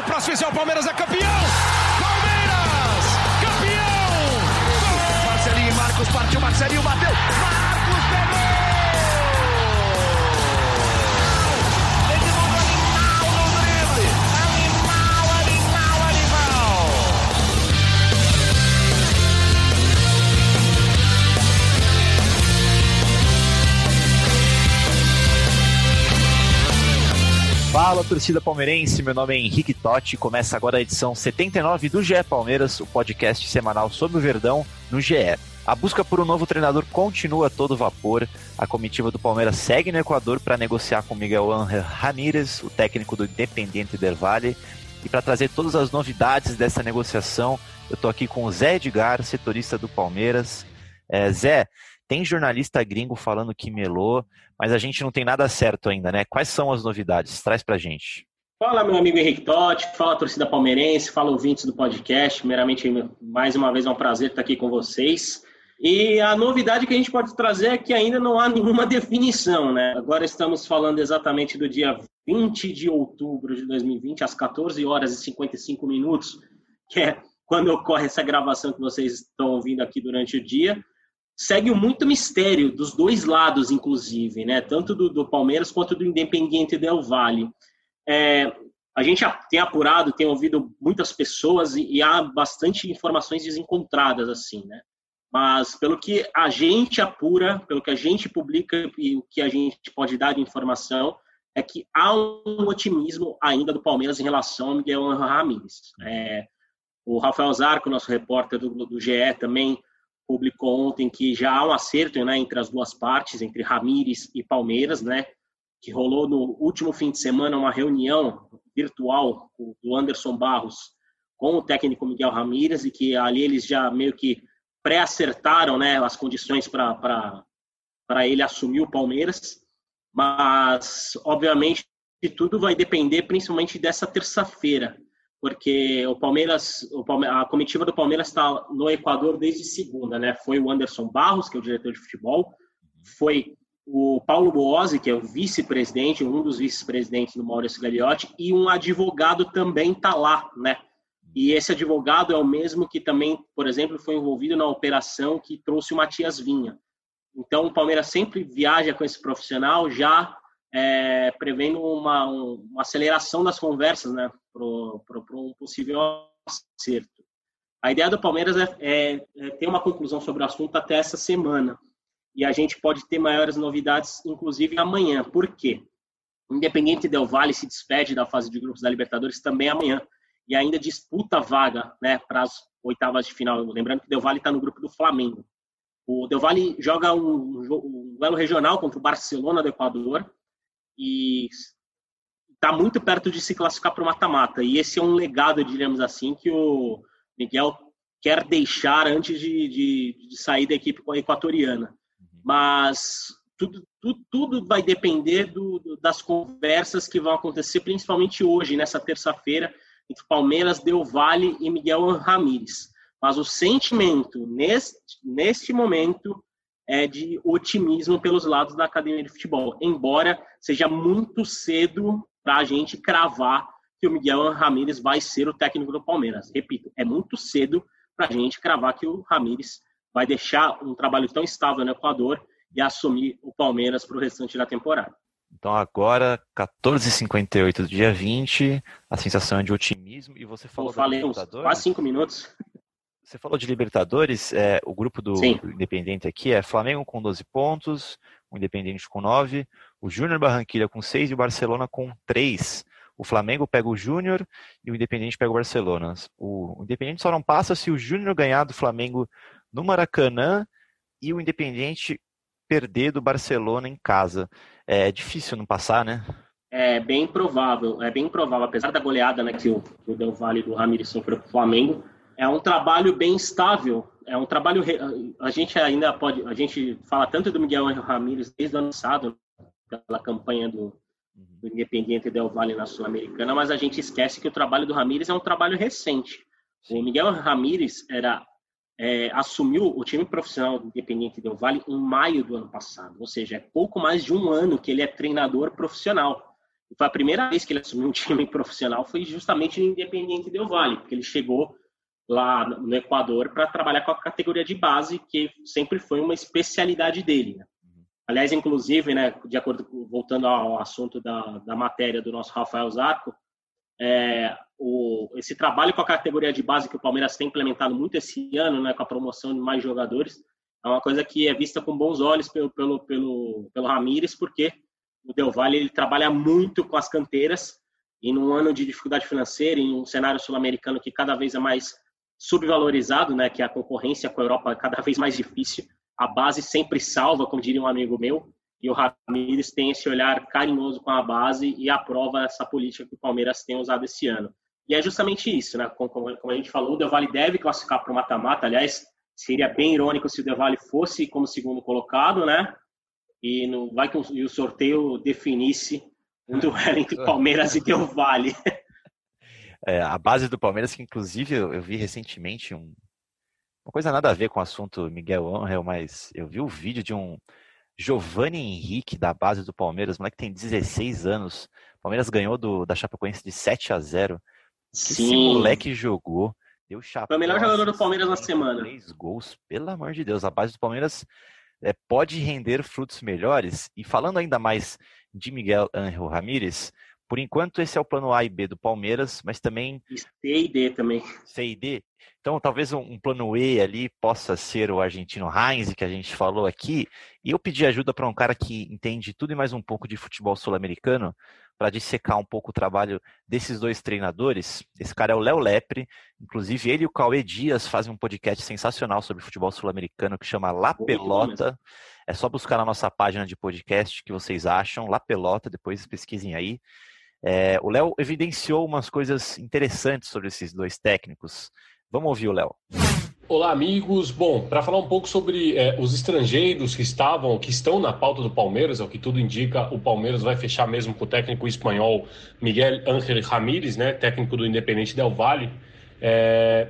o próximo é o Palmeiras é campeão! Palmeiras! Campeão! Marcelinho Marcos partiu, Marcelinho bateu! Marcos pegou! Fala, torcida palmeirense. Meu nome é Henrique Totti. Começa agora a edição 79 do GE Palmeiras, o podcast semanal sobre o Verdão no GE. A busca por um novo treinador continua a todo vapor. A comitiva do Palmeiras segue no Equador para negociar com Miguel Ángel Ramírez, o técnico do Independiente del Valle. E para trazer todas as novidades dessa negociação, eu estou aqui com o Zé Edgar, setorista do Palmeiras. É, Zé, tem jornalista gringo falando que melou, mas a gente não tem nada certo ainda, né? Quais são as novidades? Traz pra gente. Fala, meu amigo Henrique Totti, fala torcida palmeirense, fala ouvintes do podcast. Primeiramente, mais uma vez é um prazer estar aqui com vocês. E a novidade que a gente pode trazer é que ainda não há nenhuma definição, né? Agora estamos falando exatamente do dia 20 de outubro de 2020, às 14 horas e 55 minutos, que é quando ocorre essa gravação que vocês estão ouvindo aqui durante o dia segue muito mistério dos dois lados, inclusive, né? Tanto do, do Palmeiras quanto do Independiente Del Valle. É, a gente tem apurado, tem ouvido muitas pessoas e, e, há bastante informações desencontradas, assim, né? Mas pelo que a gente apura, pelo que a gente publica e o que a gente pode dar de informação, é que há um otimismo ainda do Palmeiras em relação ao Miguel Ramírez. É, o Rafael Zarco, nosso repórter do, do GE, também publicou ontem que já há um acerto né, entre as duas partes, entre Ramires e Palmeiras, né, que rolou no último fim de semana uma reunião virtual do Anderson Barros com o técnico Miguel Ramírez e que ali eles já meio que pré-acertaram né, as condições para ele assumir o Palmeiras, mas obviamente tudo vai depender principalmente dessa terça-feira, porque o Palmeiras, a comitiva do Palmeiras está no Equador desde segunda, né? Foi o Anderson Barros, que é o diretor de futebol, foi o Paulo Boazzi, que é o vice-presidente, um dos vice-presidentes do Maurício Gagliotti, e um advogado também está lá, né? E esse advogado é o mesmo que também, por exemplo, foi envolvido na operação que trouxe o Matias Vinha. Então, o Palmeiras sempre viaja com esse profissional já é, prevendo uma, uma, aceleração das conversas né, para um possível acerto. A ideia do Palmeiras é, é, é, ter uma conclusão sobre o assunto até essa semana. E a gente pode ter maiores novidades, inclusive amanhã. Por quê? Independente Del Valle se despede da fase de grupos da Libertadores também amanhã. E ainda disputa a vaga né, para as oitavas de final. Lembrando que Del Valle está no grupo do Flamengo. O Del Valle joga um, um duelo regional contra o Barcelona do Equador e está muito perto de se classificar para o mata-mata. E esse é um legado, diríamos assim, que o Miguel quer deixar antes de, de, de sair da equipe equatoriana. Uhum. Mas tudo, tudo, tudo vai depender do, do, das conversas que vão acontecer, principalmente hoje, nessa terça-feira, entre Palmeiras, Del Valle e Miguel Ramírez. Mas o sentimento, neste, neste momento, é, de otimismo pelos lados da academia de futebol, embora seja muito cedo para a gente cravar que o Miguel Ramírez vai ser o técnico do Palmeiras. Repito, é muito cedo para a gente cravar que o Ramírez vai deixar um trabalho tão estável no Equador e assumir o Palmeiras para o restante da temporada. Então agora, 14h58 do dia 20, a sensação é de otimismo e você falou... Eu falei uns quase cinco minutos. Você falou de Libertadores, é, o grupo do, do, Independente aqui é Flamengo com 12 pontos, o Independente com 9, o Júnior Barranquilla com 6 e o Barcelona com 3. O Flamengo pega o Júnior e o Independente pega o Barcelona. O, o Independente só não passa se o Júnior ganhar do Flamengo no Maracanã e o Independente perder do Barcelona em casa. É difícil não passar, né? É bem provável, é bem provável, apesar da goleada né, que, o, que o Del Valle do Ramirez sofreu para o Flamengo, é um trabalho bem estável. É um trabalho. A gente ainda pode. A gente fala tanto do Miguel Ramírez desde o ano passado, pela campanha do, do Independiente Del Valle na Sul-Americana, mas a gente esquece que o trabalho do Ramírez é um trabalho recente. O Miguel Ramírez era, é, assumiu o time profissional do Independiente Del Valle em maio do ano passado, ou seja, é pouco mais de um ano que ele é treinador profissional. foi a primeira vez que ele assumiu um time profissional foi justamente no Independiente Del Valle, porque ele chegou lá no Equador para trabalhar com a categoria de base, que sempre foi uma especialidade dele. Né? Aliás, inclusive, né, de acordo com, voltando ao assunto da, da matéria do nosso Rafael Zarco, é, o, esse trabalho com a categoria de base que o Palmeiras tem implementado muito esse ano, né, com a promoção de mais jogadores, é uma coisa que é vista com bons olhos pelo, pelo, pelo, pelo Ramires, porque o Del Valle ele trabalha muito com as canteiras e num ano de dificuldade financeira, em um cenário sul-americano que cada vez é mais subvalorizado, né, que a concorrência com a Europa é cada vez mais difícil, a base sempre salva, como diria um amigo meu, e o Ramires tem esse olhar carinhoso com a base e aprova essa política que o Palmeiras tem usado esse ano. E é justamente isso, né? Como, a gente falou, o Del Valle deve classificar para o mata-mata. Aliás, seria bem irônico se o Del Valle fosse como segundo colocado, né? E no, vai que o, e o sorteio definisse um duelo entre Palmeiras e Del Valle. É, a base do Palmeiras, que inclusive eu, eu vi recentemente um, uma coisa nada a ver com o assunto Miguel Angel, mas eu vi o vídeo de um Giovanni Henrique da base do Palmeiras, moleque tem 16 anos. O Palmeiras ganhou do, da Chapecoense de 7 a 0 Sim. Esse moleque jogou. Deu chapéu. Foi o melhor jogador do Palmeiras na semana. Três gols, pelo amor de Deus. A base do Palmeiras é, pode render frutos melhores. E falando ainda mais de Miguel Ángel Ramírez, por enquanto esse é o plano A e B do Palmeiras, mas também. C e D também. C e D. Então, talvez um, um, plano E ali possa ser o argentino Heinz, que a gente falou aqui. E eu pedi ajuda para um cara que entende tudo e mais um pouco de futebol sul-americano, para dissecar um pouco o trabalho desses dois treinadores. Esse cara é o Léo Lepre, inclusive ele e o Cauê Dias fazem um podcast sensacional sobre futebol sul-americano que chama La Pelota. É só buscar na nossa página de podcast que vocês acham, La Pelota, depois pesquisem aí. É, o Léo evidenciou umas coisas interessantes sobre esses dois técnicos. Vamos ouvir o Léo. Olá, amigos. Bom, para falar um pouco sobre é, os estrangeiros que estavam, que estão na pauta do Palmeiras, é o que tudo indica, o Palmeiras vai fechar mesmo com o técnico espanhol Miguel Ángel Ramírez, né, técnico do Independente Del Valle. É,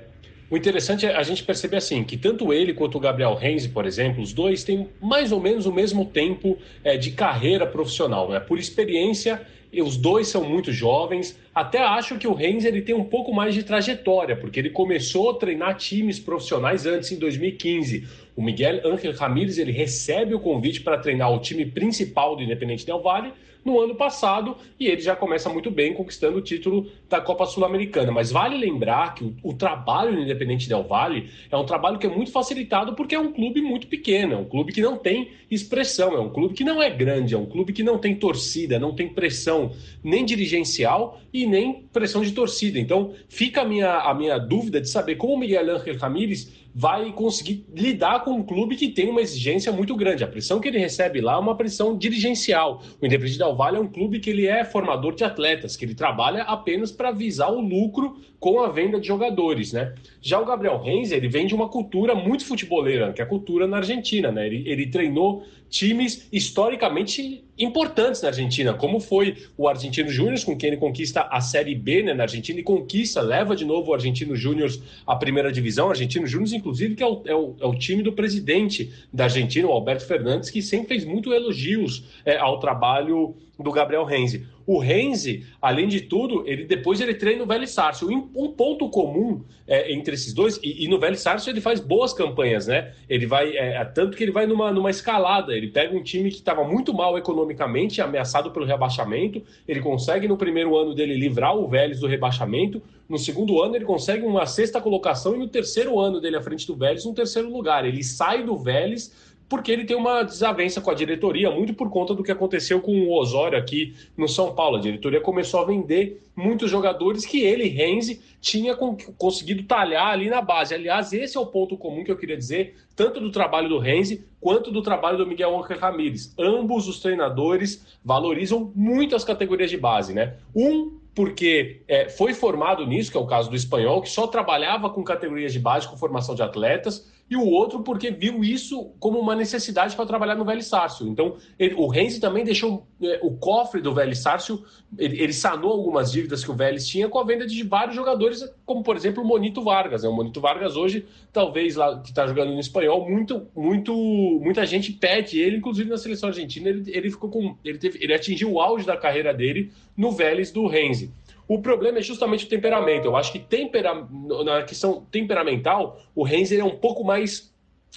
o interessante é a gente perceber assim que tanto ele quanto o Gabriel Renzi, por exemplo, os dois têm mais ou menos o mesmo tempo é, de carreira profissional, né? Por experiência os dois são muito jovens. Até acho que o Reis ele tem um pouco mais de trajetória, porque ele começou a treinar times profissionais antes, em 2015. O Miguel Ángel Ramírez ele recebe o convite para treinar o time principal do Independente Del Valle no ano passado e ele já começa muito bem conquistando o título da Copa Sul-Americana. Mas vale lembrar que o, o, trabalho no Independente Del Valle é um trabalho que é muito facilitado porque é um clube muito pequeno, é um clube que não tem expressão, é um clube que não é grande, é um clube que não tem torcida, não tem pressão nem dirigencial e nem pressão de torcida. Então fica a minha, a minha dúvida de saber como o Miguel Ángel Ramírez vai conseguir lidar com um clube que tem uma exigência muito grande. A pressão que ele recebe lá é uma pressão dirigencial. O Independente Del Valle é um clube que ele é formador de atletas, que ele trabalha apenas para visar o lucro com a venda de jogadores, né? Já o Gabriel Renzi, ele vem de uma cultura muito futeboleira, que é a cultura na Argentina, né? Ele, ele treinou times historicamente importantes na Argentina, como foi o Argentino Júnior, com quem ele conquista a Série B né, na Argentina e conquista, leva de novo o Argentino Júnior à primeira divisão. O Argentino Júnior, inclusive, que é o, é, o, é o, time do presidente da Argentina, o Alberto Fernandes, que sempre fez muito elogios é, ao trabalho do Gabriel Renzi. O Renzi, além de tudo, ele depois ele treina no Velho Sárcio. Um ponto comum é, entre esses dois, e, e, no Velho Sárcio ele faz boas campanhas, né? Ele vai, é, é, tanto que ele vai numa, numa escalada, ele pega um time que estava muito mal economicamente, ameaçado pelo rebaixamento, ele consegue no primeiro ano dele livrar o Vélez do rebaixamento, no segundo ano ele consegue uma sexta colocação e no terceiro ano dele à frente do Vélez, um terceiro lugar. Ele sai do Vélez porque ele tem uma desavença com a diretoria, muito por conta do que aconteceu com o Osório aqui no São Paulo. A diretoria começou a vender muitos jogadores que ele, Renzi, tinha conseguido talhar ali na base. Aliás, esse é o ponto comum que eu queria dizer, tanto do trabalho do Renzi quanto do trabalho do Miguel Ángel Ramírez. Ambos os treinadores valorizam muito as categorias de base, né? Um porque é, foi formado nisso, que é o caso do espanhol, que só trabalhava com categorias de base, com formação de atletas, e o outro porque viu isso como uma necessidade para trabalhar no Velho Sárcio. Então, ele, o Renzi também deixou é, o cofre do Velho Sárcio, ele, ele, sanou algumas dívidas que o Vélez tinha com a venda de vários jogadores, como por exemplo o Monito Vargas. Né? O Monito Vargas hoje, talvez lá que está jogando no espanhol, muito, muito, muita gente pede ele, inclusive na seleção argentina, ele, ele ficou com, ele, teve, ele atingiu o auge da carreira dele no Vélez do Renzi. O problema é justamente o temperamento. Eu acho que tempera... na questão temperamental, o Renzer é um pouco mais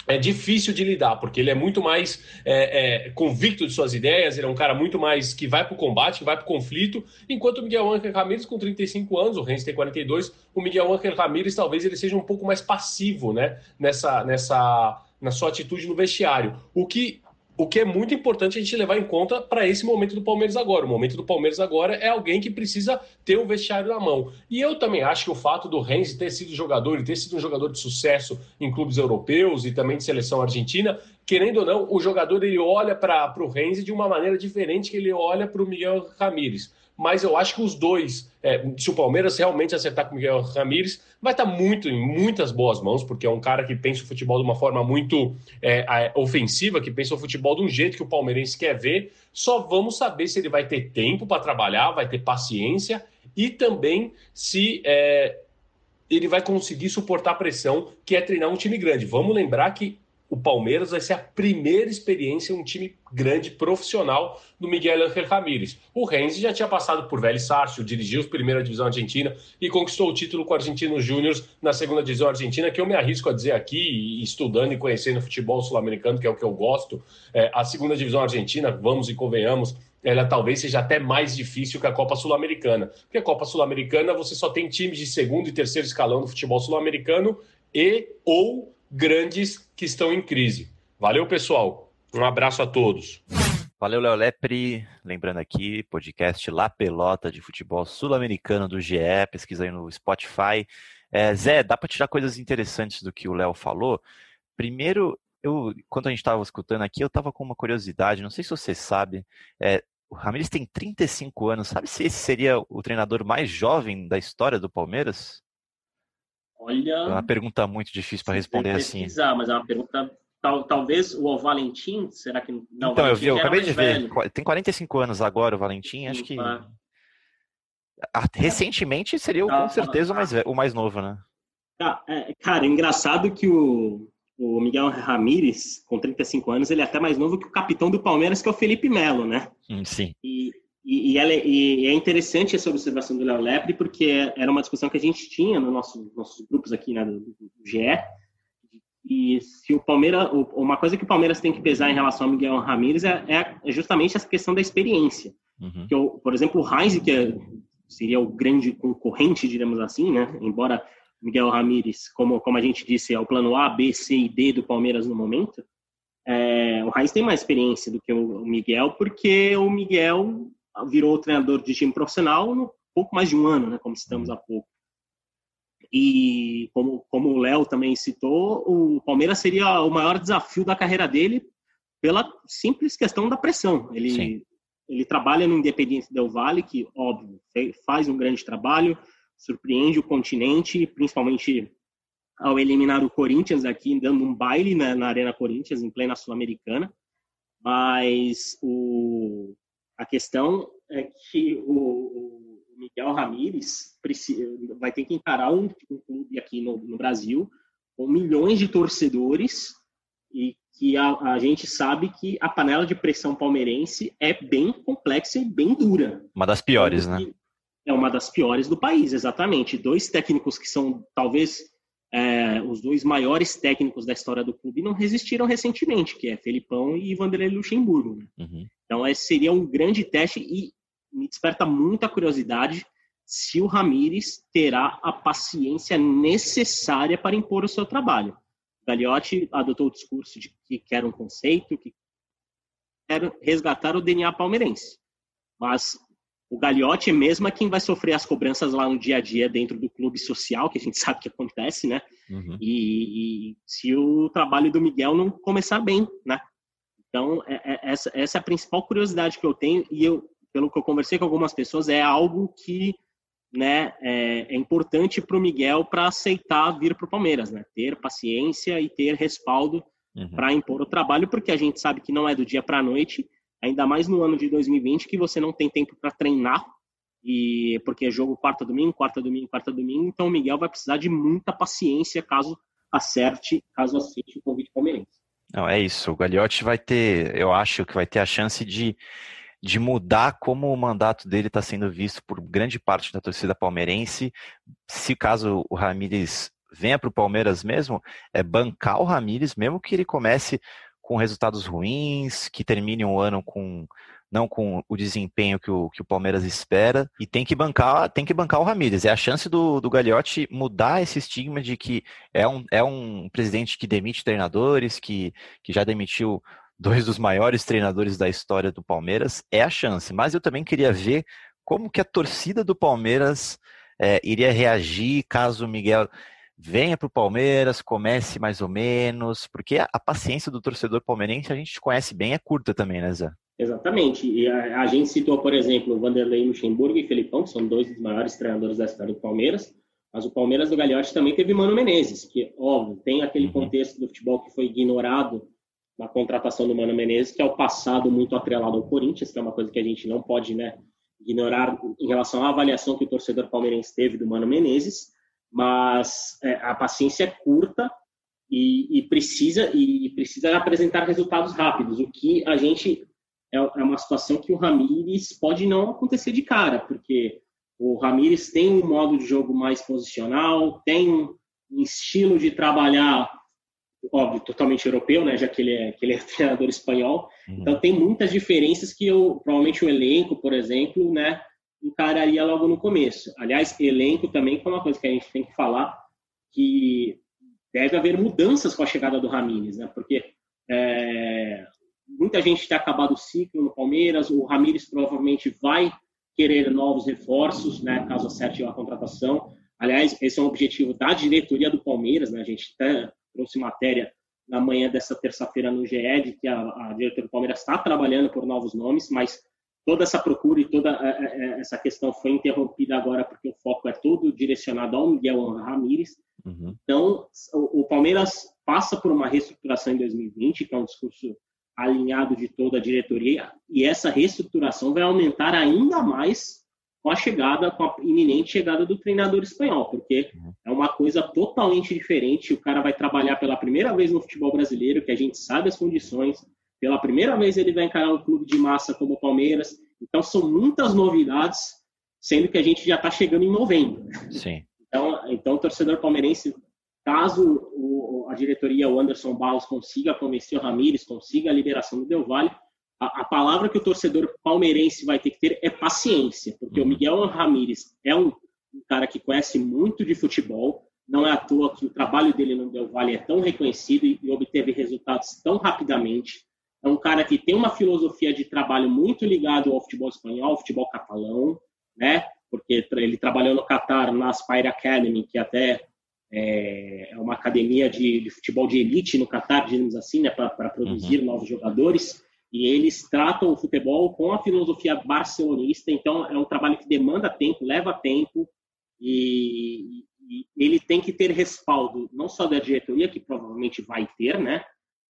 é difícil de lidar, porque ele é muito mais é, é, convicto de suas ideias, ele é um cara muito mais que vai para o combate, que vai para o conflito, enquanto o Miguel Ángel Ramírez, com 35 anos, o Renz tem 42, o Miguel Ángel Ramírez talvez ele seja um pouco mais passivo né, nessa, nessa, na sua atitude no vestiário. O que o que é muito importante a gente levar em conta para esse momento do Palmeiras agora. O momento do Palmeiras agora é alguém que precisa ter um vestiário na mão. E eu também acho que o fato do Renzi ter sido jogador e ter sido um jogador de sucesso em clubes europeus e também de seleção argentina, querendo ou não, o jogador ele olha para o Renzi de uma maneira diferente que ele olha para o Miguel Ramírez mas eu acho que os dois, é, se o Palmeiras realmente acertar com o Miguel Ramírez, vai estar muito em muitas boas mãos, porque é um cara que pensa o futebol de uma forma muito é, ofensiva, que pensa o futebol de um jeito que o palmeirense quer ver. Só vamos saber se ele vai ter tempo para trabalhar, vai ter paciência e também se é, ele vai conseguir suportar a pressão que é treinar um time grande. Vamos lembrar que o Palmeiras vai ser a primeira experiência um time grande profissional do Miguel Ángel Ramírez. O Renzi já tinha passado por Vélez Sárcio, dirigiu a primeira divisão argentina e conquistou o título com o Argentinos Júnior na segunda divisão argentina, que eu me arrisco a dizer aqui, estudando e conhecendo o futebol sul-americano, que é o que eu gosto, é, a segunda divisão argentina, vamos e convenhamos, ela talvez seja até mais difícil que a Copa Sul-Americana. Porque a Copa Sul-Americana você só tem times de segundo e terceiro escalão do futebol sul-americano e ou grandes que estão em crise. Valeu, pessoal. Um abraço a todos. Valeu, Léo Lepre. Lembrando aqui, podcast La Pelota de futebol sul-americano do GE. Pesquisa aí no Spotify. É, Zé, dá para tirar coisas interessantes do que o Léo falou. Primeiro, eu, quando a gente estava escutando aqui, eu estava com uma curiosidade. Não sei se você sabe. É, o Ramires tem 35 anos. Sabe se esse seria o treinador mais jovem da história do Palmeiras? Olha. É uma pergunta muito difícil para responder assim. mas é uma pergunta. Tal, talvez o Valentim, será que. Não, então, eu vi, eu acabei de ver. Velho. Tem 45 anos agora o Valentim, acho que. Recentemente seria tá, com certeza tá, o, mais, o mais novo, né? Tá, é, cara, engraçado que o, o Miguel Ramírez, com 35 anos, ele é até mais novo que o capitão do Palmeiras, que é o Felipe Melo, né? Hum, sim. E, e, e, ela, é, e, é interessante essa observação do Léo Lepre, porque era uma discussão que a gente tinha no nosso, nossos grupos aqui né, do, do GE. E se o Palmeiras, uma coisa que o Palmeiras tem que pesar em relação ao Miguel Ramírez é, é justamente essa questão da experiência. Uhum. Que, por exemplo, o Heinz, que é, seria o grande concorrente, diremos assim, né? Embora Miguel Ramírez, como, como a gente disse, é o plano A, B, C e D do Palmeiras no momento. É, o Heinz tem mais experiência do que o Miguel, porque o Miguel virou treinador de time profissional no pouco mais de um ano, né, como estamos há pouco. E como, como o Léo também citou, o Palmeiras seria o maior desafio da carreira dele pela simples questão da pressão. Ele, ele trabalha no Independiente Del Valle, que, óbvio, faz um grande trabalho, surpreende o continente, principalmente ao eliminar o Corinthians aqui, dando um baile na, na Arena Corinthians, em plena Sul-Americana. Mas o, a questão é que o, Miguel Ramírez vai ter que encarar um, um clube aqui no, no, Brasil com milhões de torcedores e que a, a, gente sabe que a panela de pressão palmeirense é bem complexa e bem dura. Uma das piores, né? É uma das piores do país, exatamente. Dois técnicos que são talvez é, os dois maiores técnicos da história do clube não resistiram recentemente, que é Felipão e Vanderlei Luxemburgo. Né? Uhum. Então, esse seria um grande teste e me desperta muita curiosidade se o Ramires terá a paciência necessária para impor o seu trabalho. Gagliotti adotou o discurso de que quer um conceito, que quer resgatar o DNA palmeirense. Mas o Gagliotti mesmo é quem vai sofrer as cobranças lá no dia a dia dentro do clube social, que a gente sabe que acontece, né? Uhum. E, e, se o trabalho do Miguel não começar bem, né? Então, é, é, essa, essa é a principal curiosidade que eu tenho, e eu, pelo que eu conversei com algumas pessoas, é algo que né, é, é importante para o Miguel para aceitar vir para o Palmeiras, né? Ter paciência e ter respaldo uhum. para impor o trabalho, porque a gente sabe que não é do dia para a noite, ainda mais no ano de 2020 que você não tem tempo para treinar e porque é jogo quarta domingo, quarta domingo, quarta domingo, então o Miguel vai precisar de muita paciência caso acerte, caso aceite o convite palmeirense. Não, é isso. O Gagliotti vai ter, eu acho que vai ter a chance de de mudar como o mandato dele está sendo visto por grande parte da torcida palmeirense. Se caso o Ramires venha para o Palmeiras mesmo, é bancar o Ramires, mesmo que ele comece com resultados ruins, que termine um ano com não com o desempenho que o, que o Palmeiras espera, e tem que bancar, tem que bancar o Ramires. É a chance do, do Gagliotti mudar esse estigma de que é um, é um presidente que demite treinadores, que, que já demitiu dois dos maiores treinadores da história do Palmeiras, é a chance. Mas eu também queria ver como que a torcida do Palmeiras é, iria reagir caso o Miguel venha para o Palmeiras, comece mais ou menos, porque a, a, paciência do torcedor palmeirense a gente conhece bem, é curta também, né, Zé? Exatamente. E a, a gente citou, por exemplo, o Vanderlei Luxemburgo e Felipão, que são dois dos maiores treinadores da história do Palmeiras, mas o Palmeiras do Gagliotti também teve Mano Menezes, que, óbvio, tem aquele uhum. contexto do futebol que foi ignorado na contratação do Mano Menezes, que é o passado muito atrelado ao Corinthians, que é uma coisa que a gente não pode né, ignorar em relação à avaliação que o torcedor palmeirense teve do Mano Menezes, mas é, a paciência é curta e, e, precisa e precisa apresentar resultados rápidos, o que a gente é, é uma situação que o Ramires pode não acontecer de cara, porque o Ramires tem um modo de jogo mais posicional, tem um estilo de trabalhar óbvio, totalmente europeu, né, já que ele é, que ele é treinador espanhol. Uhum. Então tem muitas diferenças que eu, provavelmente o elenco, por exemplo, né, encararia logo no começo. Aliás, elenco também é uma coisa que a gente tem que falar que deve haver mudanças com a chegada do Ramires, né, porque é, muita gente tem acabado o ciclo no Palmeiras, o Ramires provavelmente vai querer novos reforços, né, caso acerte a contratação. Aliás, esse é um objetivo da diretoria do Palmeiras, né, a gente tá, trouxe matéria na manhã dessa terça-feira no GE de que a, a diretoria do Palmeiras está trabalhando por novos nomes, mas toda essa procura e toda é, é, é, essa questão foi interrompida agora porque o foco é todo direcionado ao Miguel Ramírez. Uhum. Então, o, o, Palmeiras passa por uma reestruturação em 2020, que é um discurso alinhado de toda a diretoria, e essa reestruturação vai aumentar ainda mais com a chegada, com a iminente chegada do treinador espanhol, porque uhum. é uma coisa totalmente diferente. O cara vai trabalhar pela primeira vez no futebol brasileiro, que a gente sabe as condições. Pela primeira vez ele vai encarar um clube de massa como o Palmeiras. Então são muitas novidades, sendo que a gente já está chegando em novembro. Sim. Então, então o torcedor palmeirense, caso o, a diretoria, o Anderson Barros, consiga convencer o Ramires, consiga a liberação do Del Valle, a, a, palavra que o torcedor palmeirense vai ter que ter é paciência, porque o Miguel Ramírez é um, um cara que conhece muito de futebol, não é à toa que o trabalho dele no Del Valle é tão reconhecido e obteve resultados tão rapidamente. É um cara que tem uma filosofia de trabalho muito ligado ao futebol espanhol, ao futebol catalão, né? Porque ele trabalhou no Qatar na Aspire Academy, que até é, é uma academia de, de, futebol de elite no Qatar, digamos assim, né? Para produzir uhum. novos jogadores e eles tratam o futebol com a filosofia barcelonista, então é um trabalho que demanda tempo, leva tempo, e, e ele tem que ter respaldo, não só da diretoria, que provavelmente vai ter, né?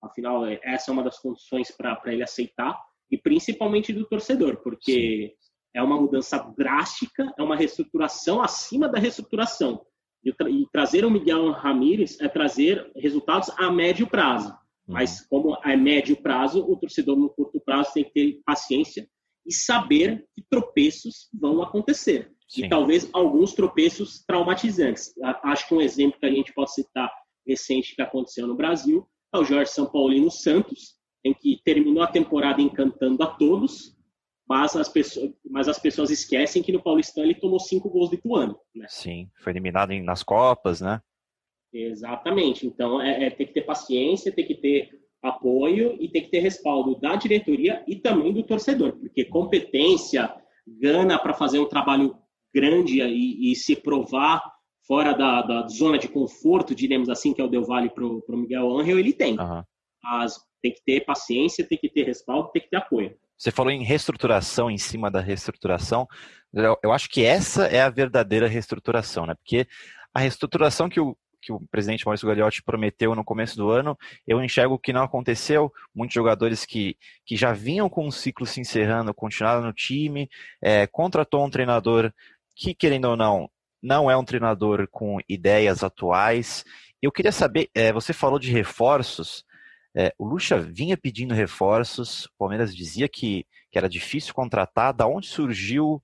Afinal, essa é uma das condições para ele aceitar, e principalmente do torcedor, porque Sim. é uma mudança drástica, é uma reestruturação acima da reestruturação. E, tra e trazer o Miguel Ramírez é trazer resultados a médio prazo. Mas uhum. como a médio prazo, o torcedor no curto prazo tem que ter paciência e saber que tropeços vão acontecer. Sim. E talvez alguns tropeços traumatizantes. Acho que um exemplo que a gente pode citar recente que aconteceu no Brasil é o Jorge São Paulino Santos, em que terminou a temporada encantando a todos, mas as pessoas, mas as pessoas esquecem que no Paulistão ele tomou cinco gols do Ituano. Né? Sim, foi eliminado nas Copas, né? Exatamente. Então, é, é ter que ter paciência, ter que ter apoio e ter que ter respaldo da diretoria e também do torcedor, porque competência, gana para fazer um trabalho grande e, e se provar fora da, da, zona de conforto, diremos assim, que é o Del Valle para o Miguel Angel, ele tem. Uhum. Mas tem que ter paciência, tem que ter respaldo, tem que ter apoio. Você falou em reestruturação em cima da reestruturação. Eu, eu acho que essa é a verdadeira reestruturação, né? Porque a reestruturação que o, que o presidente Maurício Gagliotti prometeu no começo do ano, eu enxergo que não aconteceu. Muitos jogadores que, que já vinham com o ciclo se encerrando continuaram no time, é, contratou um treinador que, querendo ou não, não é um treinador com ideias atuais. Eu queria saber, é, você falou de reforços. É, o Lucha vinha pedindo reforços, o Palmeiras dizia que, que era difícil contratar. Da onde surgiu,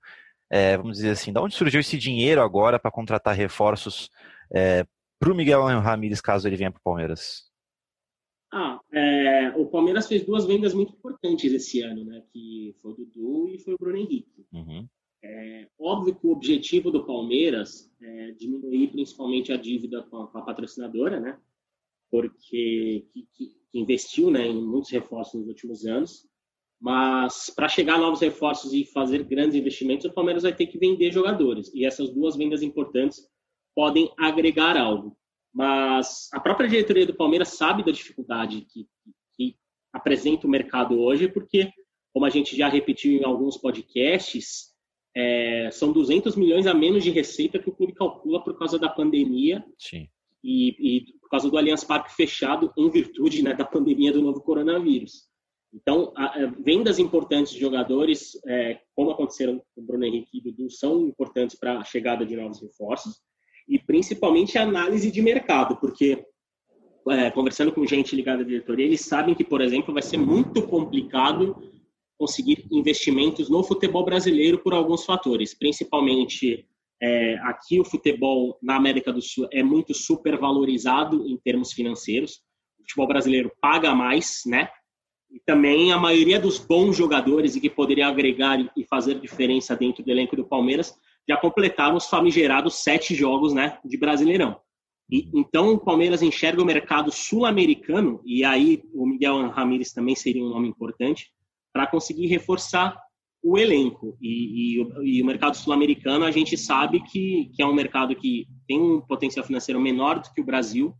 é, vamos dizer assim, da onde surgiu esse dinheiro agora para contratar reforços para o Miguel Ramírez, caso ele venha para o Palmeiras? Ah, é, o Palmeiras fez duas vendas muito importantes esse ano, né? Que foi o Dudu e foi o Bruno Henrique. Uhum. É óbvio que o objetivo do Palmeiras é diminuir principalmente a dívida com a, com a patrocinadora, né? Porque que, que, investiu né, em muitos reforços nos últimos anos. Mas para chegar a novos reforços e fazer grandes investimentos, o Palmeiras vai ter que vender jogadores. E essas duas vendas importantes podem agregar algo. Mas a própria diretoria do Palmeiras sabe da dificuldade que, que apresenta o mercado hoje, porque, como a gente já repetiu em alguns podcasts, é, são 200 milhões a menos de receita que o clube calcula por causa da pandemia. E, e por causa do Allianz Parque fechado em virtude né, da pandemia do novo coronavírus. Então, a, a, vendas importantes de jogadores, é, como aconteceram com o Bruno Henrique e Dudu, são importantes para a chegada de novos reforços e principalmente a análise de mercado, porque é, conversando com gente ligada à diretoria, eles sabem que, por exemplo, vai ser muito complicado conseguir investimentos no futebol brasileiro por alguns fatores, principalmente é, aqui o futebol na América do Sul é muito supervalorizado em termos financeiros. O futebol brasileiro paga mais, né? E também a maioria dos bons jogadores e que poderiam agregar e fazer diferença dentro do elenco do Palmeiras já completaram os famigerados sete jogos, né, de Brasileirão. E, então o Palmeiras enxerga o mercado sul-americano e aí o Miguel Ramírez também seria um nome importante para conseguir reforçar o elenco. E, e, e o mercado sul-americano, a gente sabe que, que é um mercado que tem um potencial financeiro menor do que o Brasil,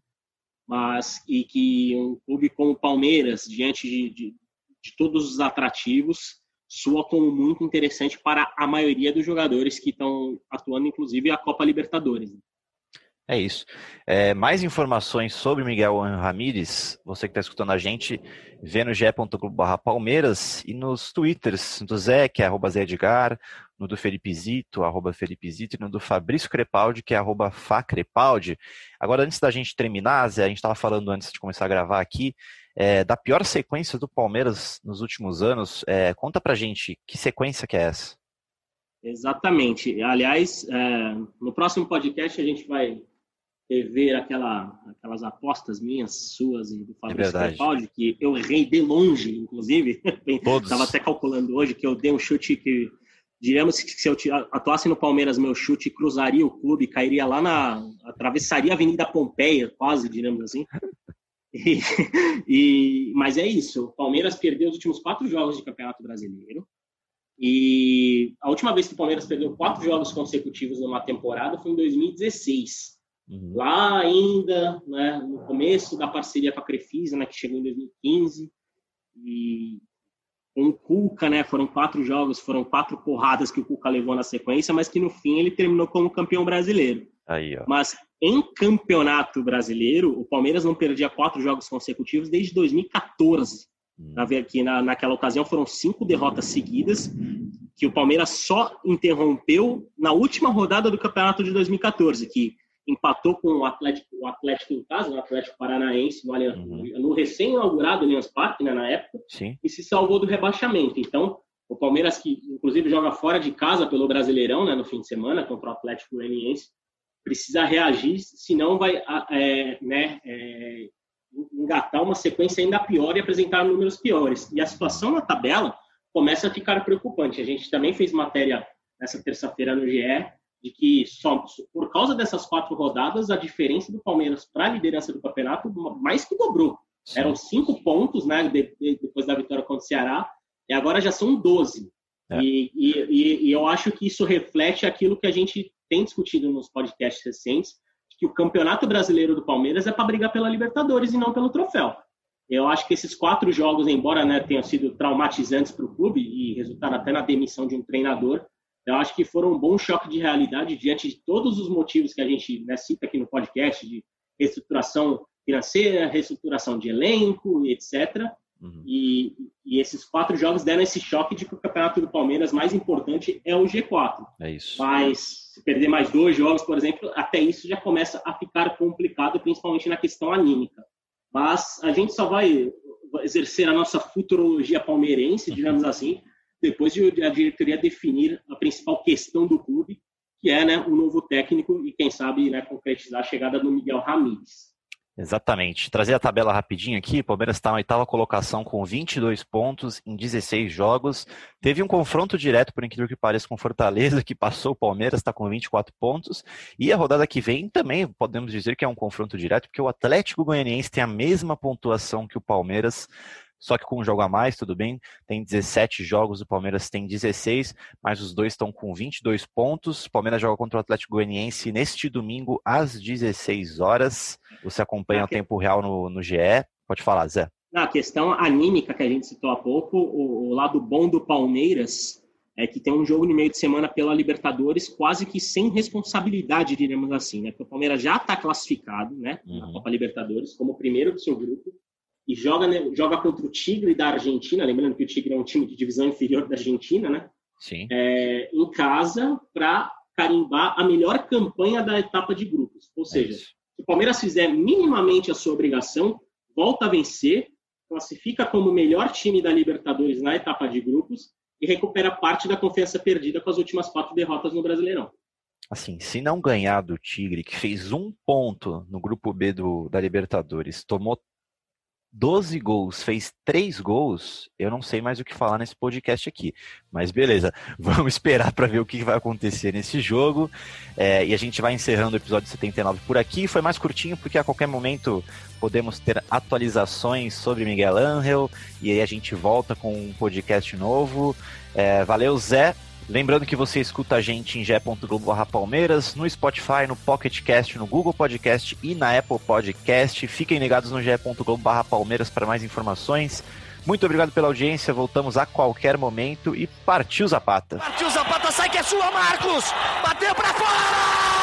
mas e que um clube como o Palmeiras, diante de, de, de todos os atrativos, soa como muito interessante para a maioria dos jogadores que estão atuando, inclusive a Copa Libertadores. É isso. É, mais informações sobre Miguel Ramírez, você que está escutando a gente, vê no ge.globo Palmeiras e nos twitters do Zé, que é arroba Zé Edgar, no do Felipe Zito, arroba Felipe Zito, e no do Fabrício Crepaldi, que é arroba Facrepaldi. Agora, antes da gente terminar, Zé, a gente estava falando antes de começar a gravar aqui, é, da pior sequência do Palmeiras nos últimos anos. É, conta pra gente, que sequência que é essa? Exatamente. Aliás, é, no próximo podcast a gente vai rever aquela, aquelas apostas minhas, suas e do Fabrício é Crepaldi, que eu errei de longe, inclusive. Estava até calculando hoje que eu dei um chute que, diríamos que se eu atuasse no Palmeiras, meu chute cruzaria o clube, cairia lá na. atravessaria a Avenida Pompeia, quase, diríamos assim. E, e, mas é isso, o Palmeiras perdeu os últimos quatro jogos de Campeonato Brasileiro. E a última vez que o Palmeiras perdeu quatro jogos consecutivos numa temporada foi em 2016. Uhum. Lá ainda, né, no começo da parceria com a Crefisa, né, que chegou em 2015, e com o Cuca, né, foram quatro jogos, foram quatro porradas que o Cuca levou na sequência, mas que no fim ele terminou como campeão brasileiro. Aí, mas em campeonato brasileiro, o Palmeiras não perdia quatro jogos consecutivos desde 2014. Hum. Aqui na, naquela ocasião foram cinco derrotas seguidas, que o Palmeiras só interrompeu na última rodada do campeonato de 2014, que empatou com o Atlético, o Atlético no caso, o Atlético Paranaense, no, uhum. no recém-inaugurado Allianz Parque, né, na época, Sim. e se salvou do rebaixamento. Então, o Palmeiras, que inclusive joga fora de casa pelo Brasileirão, né, no fim de semana, contra o Atlético Goianiense, precisa reagir, senão vai é, né, é, engatar uma sequência ainda pior e apresentar números piores. E a situação na tabela começa a ficar preocupante. A gente também fez matéria nessa terça-feira no GE de que só por causa dessas quatro rodadas a diferença do Palmeiras para a liderança do campeonato mais que dobrou. Sim. Eram cinco pontos, né, depois da vitória contra o Ceará, e agora já são 12. É. E, e, e, eu acho que isso reflete aquilo que a gente tem discutido nos podcasts recentes, que o campeonato brasileiro do Palmeiras é para brigar pela Libertadores e não pelo troféu. Eu acho que esses quatro jogos, embora né, tenham sido traumatizantes para o clube e resultaram até na demissão de um treinador, eu acho que foram um bom choque de realidade diante de todos os motivos que a gente né, cita aqui no podcast, de reestruturação financeira, reestruturação de elenco, etc. Uhum. E, e, esses quatro jogos deram esse choque de que o campeonato do Palmeiras mais importante é o G4. É isso. Mas se perder mais dois jogos, por exemplo, até isso já começa a ficar complicado, principalmente na questão anímica. Mas a gente só vai exercer a nossa futurologia palmeirense, uhum. digamos assim, depois de a diretoria definir a principal questão do clube, que é né, o novo técnico e, quem sabe, né, concretizar a chegada do Miguel Ramírez. Exatamente. Trazer a tabela rapidinho aqui. Palmeiras está na oitava colocação com 22 pontos em 16 jogos. Teve um confronto direto, por incrível que pareça, com Fortaleza, que passou o Palmeiras, está com 24 pontos. E a rodada que vem também podemos dizer que é um confronto direto, porque o Atlético Goianiense tem a mesma pontuação que o Palmeiras, só que com um jogo a mais, tudo bem. Tem 17 jogos, o Palmeiras tem 16, mas os dois estão com 22 pontos. O Palmeiras joga contra o Atlético Goianiense neste domingo às 16 horas. Você acompanha o tempo real no, no GE. Pode falar, Zé. Na questão anímica que a gente citou há pouco, o, o lado bom do Palmeiras é que tem um jogo no meio de semana pela Libertadores quase que sem responsabilidade, diríamos assim, né? Porque o Palmeiras já está classificado, né, uhum. na Copa Libertadores como primeiro do seu grupo e joga, né, joga contra o Tigre da Argentina, lembrando que o Tigre é um time de divisão inferior da Argentina, né? Sim. É, em casa para carimbar a melhor campanha da etapa de grupos. Ou é seja, se o Palmeiras fizer minimamente a sua obrigação, volta a vencer, classifica como o melhor time da Libertadores na etapa de grupos e recupera parte da confiança perdida com as últimas quatro derrotas no Brasileirão. Assim, se não ganhar do Tigre, que fez um ponto no grupo B do, da Libertadores, tomou 12 gols, fez 3 gols, eu não sei mais o que falar nesse podcast aqui. Mas beleza, vamos esperar para ver o que vai acontecer nesse jogo. É, e a gente vai encerrando o episódio 79 por aqui. Foi mais curtinho porque a qualquer momento podemos ter atualizações sobre Miguel Angel. E aí a gente volta com um podcast novo. É, valeu, Zé. Lembrando que você escuta a gente em ge.globo Palmeiras, no Spotify, no Pocket Cast, no Google Podcast e na Apple Podcast. Fiquem ligados no ge.globo Palmeiras para mais informações. Muito obrigado pela audiência, voltamos a qualquer momento e partiu Zapata. Partiu Zapata, sai que é sua, Marcos! Bateu para fora!